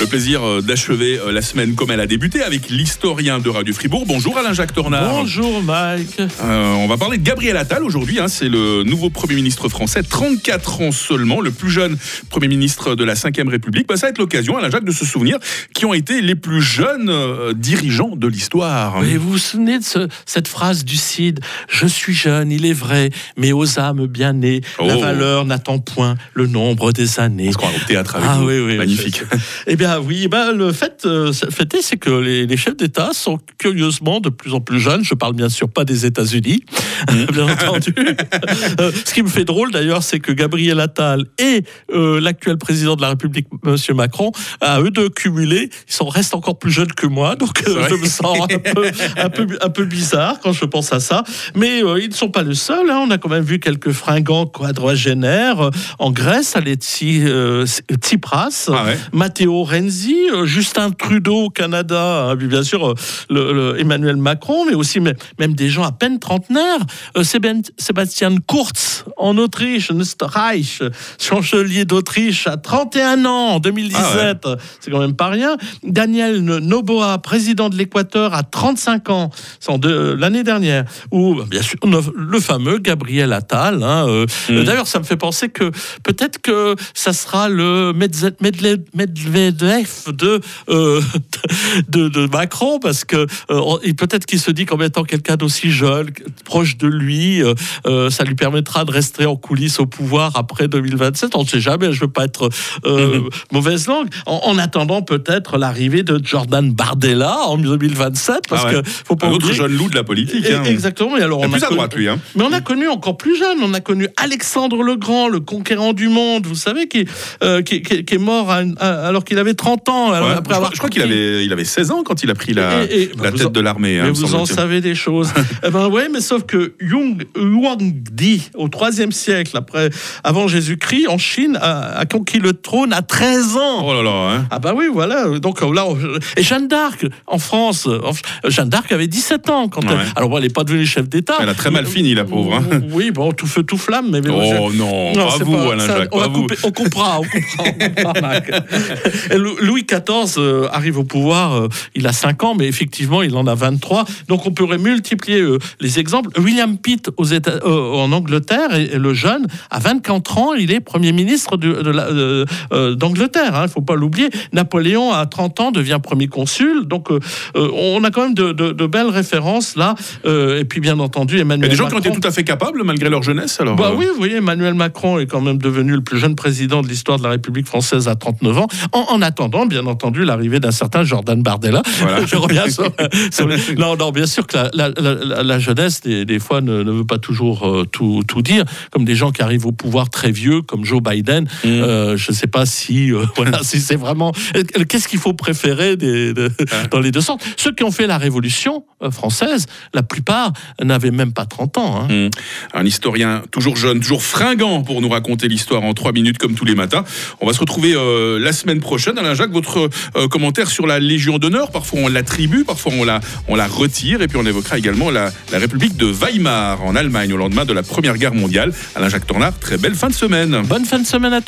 Le plaisir euh, d'achever euh, la semaine comme elle a débuté avec l'historien de Radio Fribourg. Bonjour Alain-Jacques Tornard. Bonjour Mike. Euh, on va parler de Gabriel Attal aujourd'hui. hein. c'est le nouveau Premier ministre français, 34 ans seulement, le plus jeune Premier ministre de la Ve République. Bah, ça va être l'occasion, Alain-Jacques, de se souvenir qui ont été les plus jeunes euh, dirigeants de l'histoire. Vous vous souvenez de ce- cette phrase du Cid Je suis jeune, il est vrai, mais aux âmes bien nées, la Oh. valeur n'attend point le nombre des années. On se croit au théâtre avec Ah vous. oui, oui. Magnifique. Eh bien, oui, ben, le fait, euh, le fait est, c'est que les, les chefs d'État sont curieusement de plus en plus jeunes. Je parle bien sûr pas des États-Unis, bien entendu. Euh, Ce qui me fait drôle d'ailleurs, c'est que Gabriel Attal et euh, l'actuel président de la République, Monsieur Macron, à eux deux cumulés, ils sont, restent encore plus jeunes que moi. Donc, euh, je me sens un peu, un, peu, un peu bizarre quand je pense à ça. Mais ils ne sont pas les seuls. hein. On a quand même vu quelques fringants quadragénaires en Grèce, Alexis Tsipras. Ah ouais. Matteo Renzi, euh, Justin Trudeau au Canada, hein, puis bien sûr euh, le, le Emmanuel Macron, mais aussi même, même des gens à peine trentenaires. Euh, Sébastien Kurz en Autriche, Österreich, chancelier d'Autriche à 31 ans en 2017, c'est quand même pas rien. Daniel Noboa, président de l'Équateur à 35 ans, c'est l'année dernière. Ou bien sûr le fameux Gabriel Attal. hein, euh, Mm. D'ailleurs, ça me fait penser que peut-être que ça sera le Medze- De, euh, de, de Macron, parce que euh, peut-être qu'il se dit qu'en mettant quelqu'un d'aussi jeune, proche de lui, euh, euh, ça lui permettra de rester en coulisses au pouvoir après 2027. On ne sait jamais, je veux pas être Mhm. mauvaise langue. En, en attendant peut-être l'arrivée de Jordan Bardella en 2027, parce Ah ouais. que faut pas Un autre jeune loup de la politique. Hein. Exactement. Et alors, on a à connu- droite, lui. Hein. mais on a connu encore plus jeune, on a connu Alexandre le Grand, le conquérant du monde, vous savez, qui, qui, qui- qui est mort à une- à- alors qu'il avait 30 ans. alors, Ouais, après je, crois, avoir je crois qu'il avait, il avait 16 ans quand il a pris la, Et- et- la vous tête en- de l'armée. hein, Mais me vous en savez des choses. eh ben ouais, mais sauf que Yung Huangdi, au 3e siècle, après, avant Jésus-Christ, en Chine, a, a conquis le trône à 13 ans. Oh là là. hein. Ah bah oui, voilà. Donc là, on- et Jeanne d'Arc en France, Jeanne d'Arc avait 17 ans quand Ouais. elle. Alors bon, elle n'est pas devenue chef d'État. Elle a très mal fini, la pauvre. hein. Oui, bon, tout feu, tout flamme, mais. mais Oh non, Non, pas vous, pas- Alain ça, Jacques, on, pas vous. couper- on coupera, on coupera, on Lou- Louis XIV euh, arrive au pouvoir, euh, il a 5 ans, mais effectivement, il en a 23. Donc, on pourrait multiplier euh, les exemples. William Pitt aux États, en Angleterre, et, le jeune, à 24 ans, il est Premier ministre d'Angleterre. Il ne faut pas l'oublier. Napoléon, à 30 ans, devient Premier consul. Donc, on a quand même de, de- de belles références là. Et puis, bien entendu, Il y Emmanuel a des gens qui ont Macron. été tout à fait capables malgré leur jeunesse. Alors, Bah oui, vous voyez, Emmanuel Macron est quand même devenu le plus jeune président de l'histoire de la République française à 39 ans, en, en attendant, bien entendu, l'arrivée d'un certain Jordan Bardella. Voilà. Je reviens sur, sur Non, non, bien sûr que la, la- la- la- la jeunesse, des, des fois, ne, ne veut pas toujours euh, tout, tout dire, comme des gens qui arrivent au pouvoir très vieux, comme Joe Biden. Mm. Euh, je ne sais pas si, euh, voilà, si c'est vraiment... Qu'est-ce qu'il faut préférer des- de- dans les deux sens? Ceux qui ont fait la Révolution française, la plupart n'avaient même pas 30 ans. hein. Mmh. Un historien toujours jeune, toujours fringant pour nous raconter l'histoire en trois minutes comme tous les matins. On va se retrouver la semaine prochaine. Alain Jacques, votre euh, commentaire sur la Légion d'honneur. Parfois on l'attribue, parfois on la, on la retire. Et puis on évoquera également la, la République de Weimar en Allemagne au lendemain de la Première Guerre mondiale. Alain Jacques Tornard, très belle fin de semaine. Bonne fin de semaine à tous.